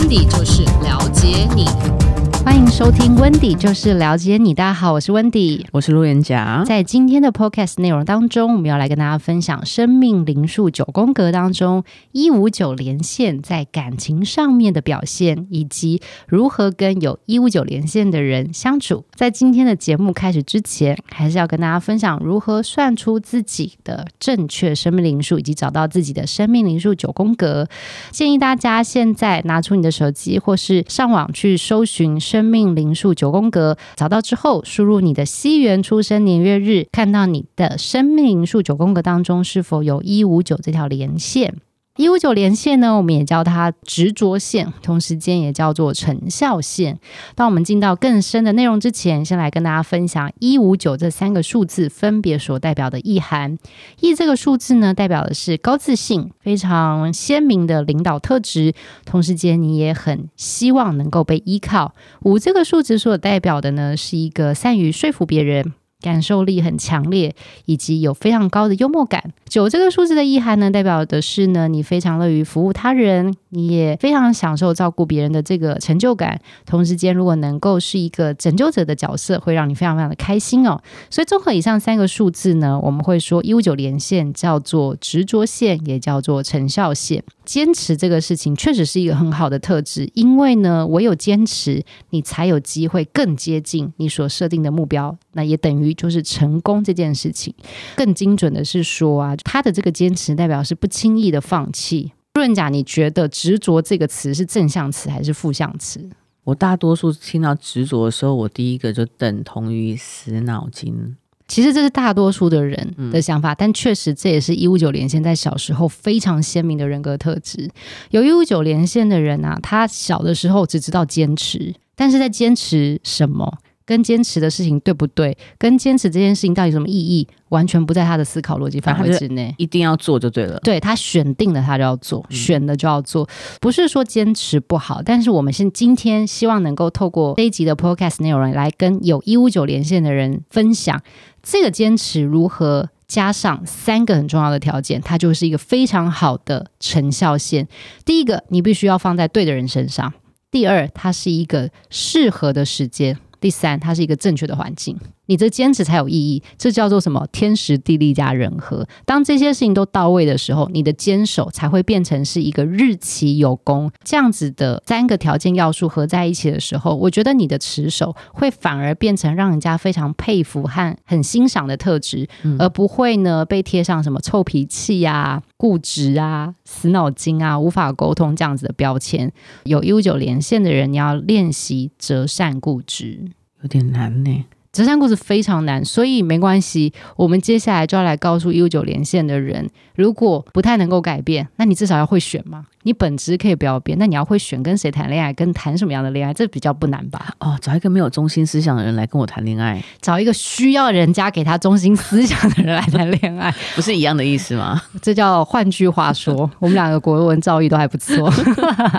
安迪就是了解你。欢迎收听温迪，就是了解你。大家好，我是温迪，我是路人甲。在今天的 Podcast 内容当中，我们要来跟大家分享生命灵数九宫格当中一五九连线在感情上面的表现，以及如何跟有一五九连线的人相处。在今天的节目开始之前，还是要跟大家分享如何算出自己的正确生命灵数，以及找到自己的生命灵数九宫格。建议大家现在拿出你的手机，或是上网去搜寻。生生命灵数九宫格找到之后，输入你的西元出生年月日，看到你的生命灵数九宫格当中是否有一五九这条连线。一五九连线呢，我们也叫它执着线，同时间也叫做成效线。当我们进到更深的内容之前，先来跟大家分享一五九这三个数字分别所代表的意涵。一这个数字呢，代表的是高自信、非常鲜明的领导特质，同时间你也很希望能够被依靠。五这个数字所代表的呢，是一个善于说服别人。感受力很强烈，以及有非常高的幽默感。九这个数字的意涵呢，代表的是呢，你非常乐于服务他人，你也非常享受照顾别人的这个成就感。同时间，如果能够是一个拯救者的角色，会让你非常非常的开心哦。所以，综合以上三个数字呢，我们会说一五九连线叫做执着线，也叫做成效线。坚持这个事情确实是一个很好的特质，因为呢，唯有坚持，你才有机会更接近你所设定的目标。那也等于就是成功这件事情。更精准的是说啊，他的这个坚持代表是不轻易的放弃。路人甲，你觉得执着这个词是正向词还是负向词？我大多数听到执着的时候，我第一个就等同于死脑筋。其实这是大多数的人的想法，嗯、但确实这也是一五九连线在小时候非常鲜明的人格特质。有一五九连线的人啊，他小的时候只知道坚持，但是在坚持什么？跟坚持的事情对不对？跟坚持这件事情到底有什么意义？完全不在他的思考逻辑范围之内。一定要做就对了。对，他选定了，他就要做，选了就要做。不是说坚持不好，但是我们现今天希望能够透过这一集的 Podcast 内容来跟有一五九连线的人分享这个坚持如何加上三个很重要的条件，它就是一个非常好的成效线。第一个，你必须要放在对的人身上；第二，它是一个适合的时间。第三，它是一个正确的环境。你这坚持才有意义，这叫做什么？天时地利加人和。当这些事情都到位的时候，你的坚守才会变成是一个日期有功。这样子的三个条件要素合在一起的时候，我觉得你的持守会反而变成让人家非常佩服和很欣赏的特质，嗯、而不会呢被贴上什么臭脾气啊、固执啊、死脑筋啊、无法沟通这样子的标签。有一五九连线的人，你要练习折善固执，有点难呢。择善固执非常难，所以没关系。我们接下来就要来告诉一五九连线的人，如果不太能够改变，那你至少要会选嘛。你本质可以不要变，那你要会选跟谁谈恋爱，跟谈什么样的恋爱，这比较不难吧？哦，找一个没有中心思想的人来跟我谈恋爱，找一个需要人家给他中心思想的人来谈恋爱，不是一样的意思吗？这叫换句话说，我们两个国文造诣都还不错。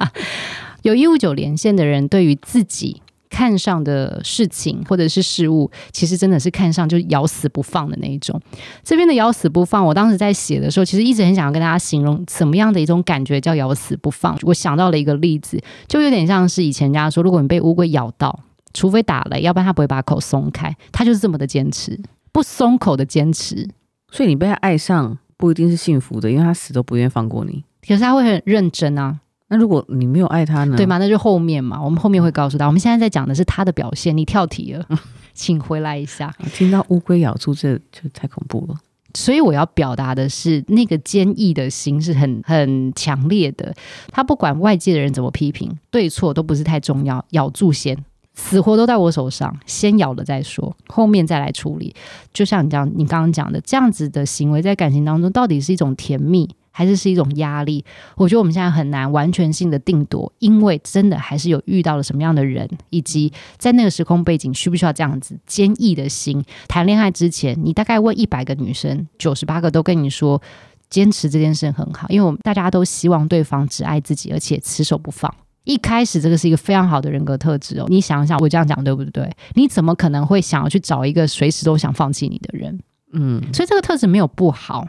有一五九连线的人，对于自己。看上的事情或者是事物，其实真的是看上就咬死不放的那一种。这边的咬死不放，我当时在写的时候，其实一直很想要跟大家形容怎么样的一种感觉叫咬死不放。我想到了一个例子，就有点像是以前人家说，如果你被乌龟咬到，除非打雷，要不然它不会把口松开。它就是这么的坚持，不松口的坚持。所以你被他爱上不一定是幸福的，因为他死都不愿意放过你。可是他会很认真啊。那如果你没有爱他呢？对吗？那就后面嘛，我们后面会告诉他。我们现在在讲的是他的表现。你跳题了，请回来一下。听到乌龟咬住，这就太恐怖了。所以我要表达的是，那个坚毅的心是很很强烈的。他不管外界的人怎么批评，对错都不是太重要，咬住先，死活都在我手上，先咬了再说，后面再来处理。就像你这样，你刚刚讲的，这样子的行为在感情当中到底是一种甜蜜？还是是一种压力，我觉得我们现在很难完全性的定夺，因为真的还是有遇到了什么样的人，以及在那个时空背景需不需要这样子坚毅的心。谈恋爱之前，你大概问一百个女生，九十八个都跟你说坚持这件事很好，因为我们大家都希望对方只爱自己，而且持守不放。一开始这个是一个非常好的人格特质哦，你想想我这样讲对不对？你怎么可能会想要去找一个随时都想放弃你的人？嗯，所以这个特质没有不好。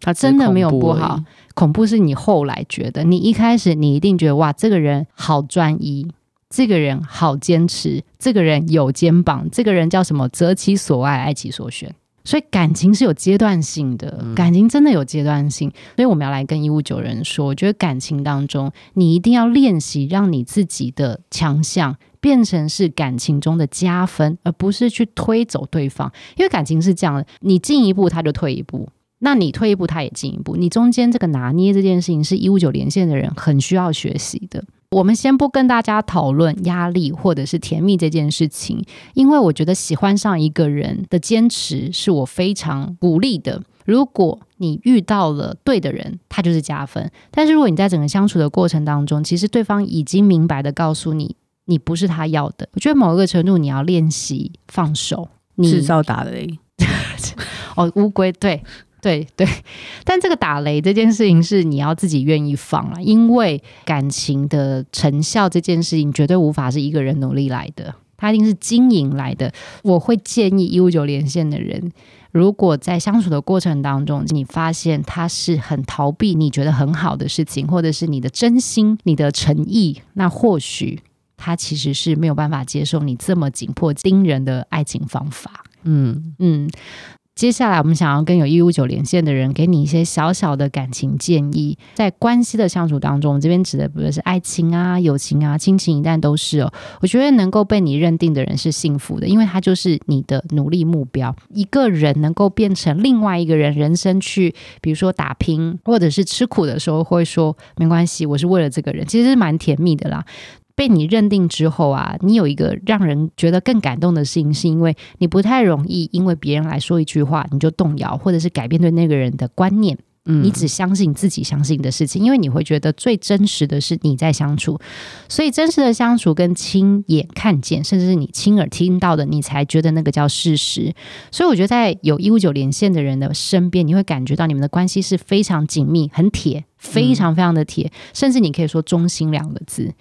他真的没有不好，恐怖是你后来觉得，你一开始你一定觉得哇，这个人好专一，这个人好坚持，这个人有肩膀，这个人叫什么？择其所爱，爱其所选。所以感情是有阶段性的，感情真的有阶段性。所以我们要来跟一五九人说，我觉得感情当中，你一定要练习让你自己的强项变成是感情中的加分，而不是去推走对方。因为感情是这样的，你进一步他就退一步，那你退一步他也进一步，你中间这个拿捏这件事情是一五九连线的人很需要学习的。我们先不跟大家讨论压力或者是甜蜜这件事情，因为我觉得喜欢上一个人的坚持是我非常鼓励的。如果你遇到了对的人，他就是加分。但是如果你在整个相处的过程当中，其实对方已经明白的告诉你，你不是他要的。我觉得某一个程度你要练习放手，你制造打雷。哦，乌龟对。对对，但这个打雷这件事情是你要自己愿意放啊，因为感情的成效这件事情绝对无法是一个人努力来的，它一定是经营来的。我会建议一五九连线的人，如果在相处的过程当中，你发现他是很逃避你觉得很好的事情，或者是你的真心、你的诚意，那或许他其实是没有办法接受你这么紧迫盯人的爱情方法。嗯嗯。接下来，我们想要跟有一五九连线的人，给你一些小小的感情建议。在关系的相处当中，这边指的不是爱情啊、友情啊、亲情，一旦都是哦。我觉得能够被你认定的人是幸福的，因为他就是你的努力目标。一个人能够变成另外一个人人生去，比如说打拼，或者是吃苦的时候，会说没关系，我是为了这个人，其实是蛮甜蜜的啦。被你认定之后啊，你有一个让人觉得更感动的事情，是因为你不太容易因为别人来说一句话你就动摇，或者是改变对那个人的观念。嗯，你只相信自己相信的事情，因为你会觉得最真实的是你在相处，所以真实的相处跟亲眼看见，甚至是你亲耳听到的，你才觉得那个叫事实。所以我觉得在有一五九连线的人的身边，你会感觉到你们的关系是非常紧密、很铁，非常非常的铁，甚至你可以说忠心两个字。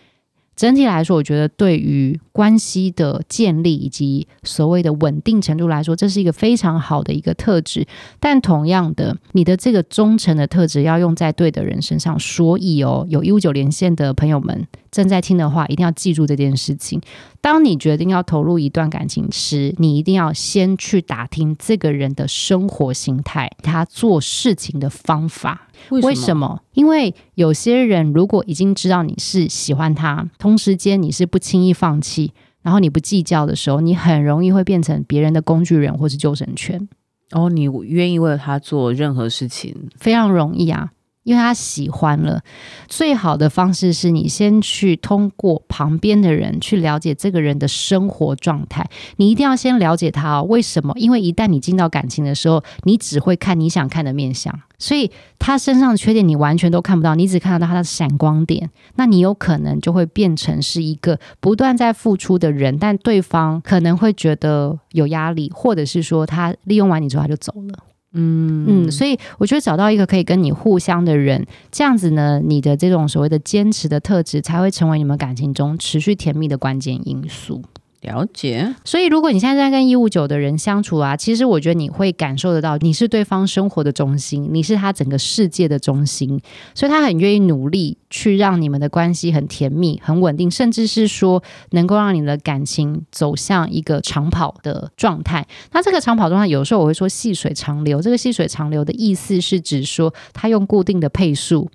整体来说，我觉得对于关系的建立以及所谓的稳定程度来说，这是一个非常好的一个特质。但同样的，你的这个忠诚的特质要用在对的人身上。所以哦，有一五九连线的朋友们正在听的话，一定要记住这件事情。当你决定要投入一段感情时，你一定要先去打听这个人的生活形态，他做事情的方法。为什么？为什么？因为有些人如果已经知道你是喜欢他，同时间你是不轻易放弃，然后你不计较的时候，你很容易会变成别人的工具人或是救生圈。哦，你愿意为了他做任何事情，非常容易啊。因为他喜欢了，最好的方式是你先去通过旁边的人去了解这个人的生活状态。你一定要先了解他哦，为什么？因为一旦你进到感情的时候，你只会看你想看的面相，所以他身上的缺点你完全都看不到，你只看得到他的闪光点。那你有可能就会变成是一个不断在付出的人，但对方可能会觉得有压力，或者是说他利用完你之后他就走了。嗯嗯，所以我觉得找到一个可以跟你互相的人，这样子呢，你的这种所谓的坚持的特质，才会成为你们感情中持续甜蜜的关键因素。了解，所以如果你现在在跟一五九的人相处啊，其实我觉得你会感受得到，你是对方生活的中心，你是他整个世界的中心，所以他很愿意努力去让你们的关系很甜蜜、很稳定，甚至是说能够让你的感情走向一个长跑的状态。那这个长跑状态，有时候我会说细水长流。这个细水长流的意思是指说，他用固定的配速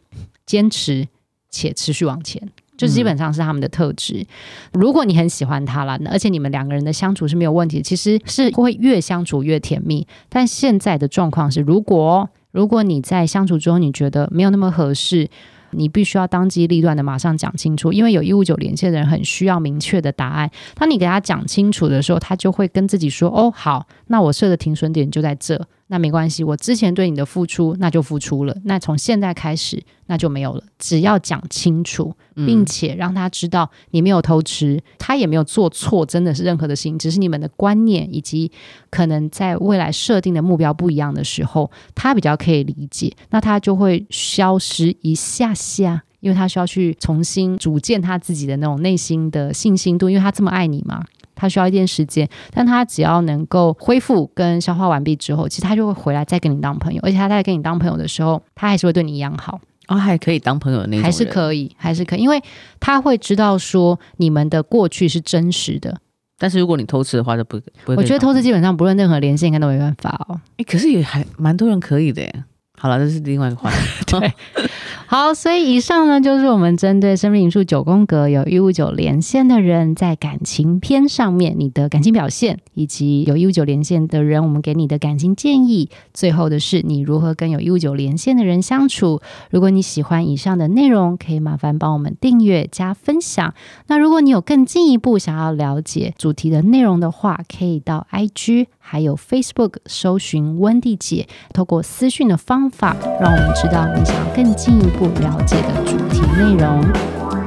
坚持且持续往前。就基本上是他们的特质。如果你很喜欢他了，而且你们两个人的相处是没有问题，其实是会越相处越甜蜜。但现在的状况是，如果如果你在相处之后你觉得没有那么合适，你必须要当机立断的马上讲清楚，因为有一五九连线的人很需要明确的答案。当你给他讲清楚的时候，他就会跟自己说：“哦，好，那我设的停损点就在这。”那没关系，我之前对你的付出那就付出了，那从现在开始那就没有了。只要讲清楚，并且让他知道你没有偷吃，他也没有做错，真的是任何的事情，只是你们的观念以及可能在未来设定的目标不一样的时候，他比较可以理解，那他就会消失一下下，因为他需要去重新组建他自己的那种内心的信心度，因为他这么爱你嘛。他需要一点时间，但他只要能够恢复跟消化完毕之后，其实他就会回来再跟你当朋友，而且他在跟你当朋友的时候，他还是会对你一样好。哦，还可以当朋友的那种，还是可以，还是可以，因为他会知道说你们的过去是真实的。但是如果你偷吃的话，就不。我觉得偷吃基本上不论任何连线，应该都没办法哦。哎，可是也还蛮多人可以的耶。好了，这是另外一个话题。对。好，所以以上呢，就是我们针对生命灵数九宫格有一五九连线的人，在感情篇上面你的感情表现，以及有一五九连线的人，我们给你的感情建议。最后的是，你如何跟有一五九连线的人相处？如果你喜欢以上的内容，可以麻烦帮我们订阅加分享。那如果你有更进一步想要了解主题的内容的话，可以到 IG 还有 Facebook 搜寻温蒂姐，透过私讯的方法，让我们知道你想要更进一步。不了解的主题内容。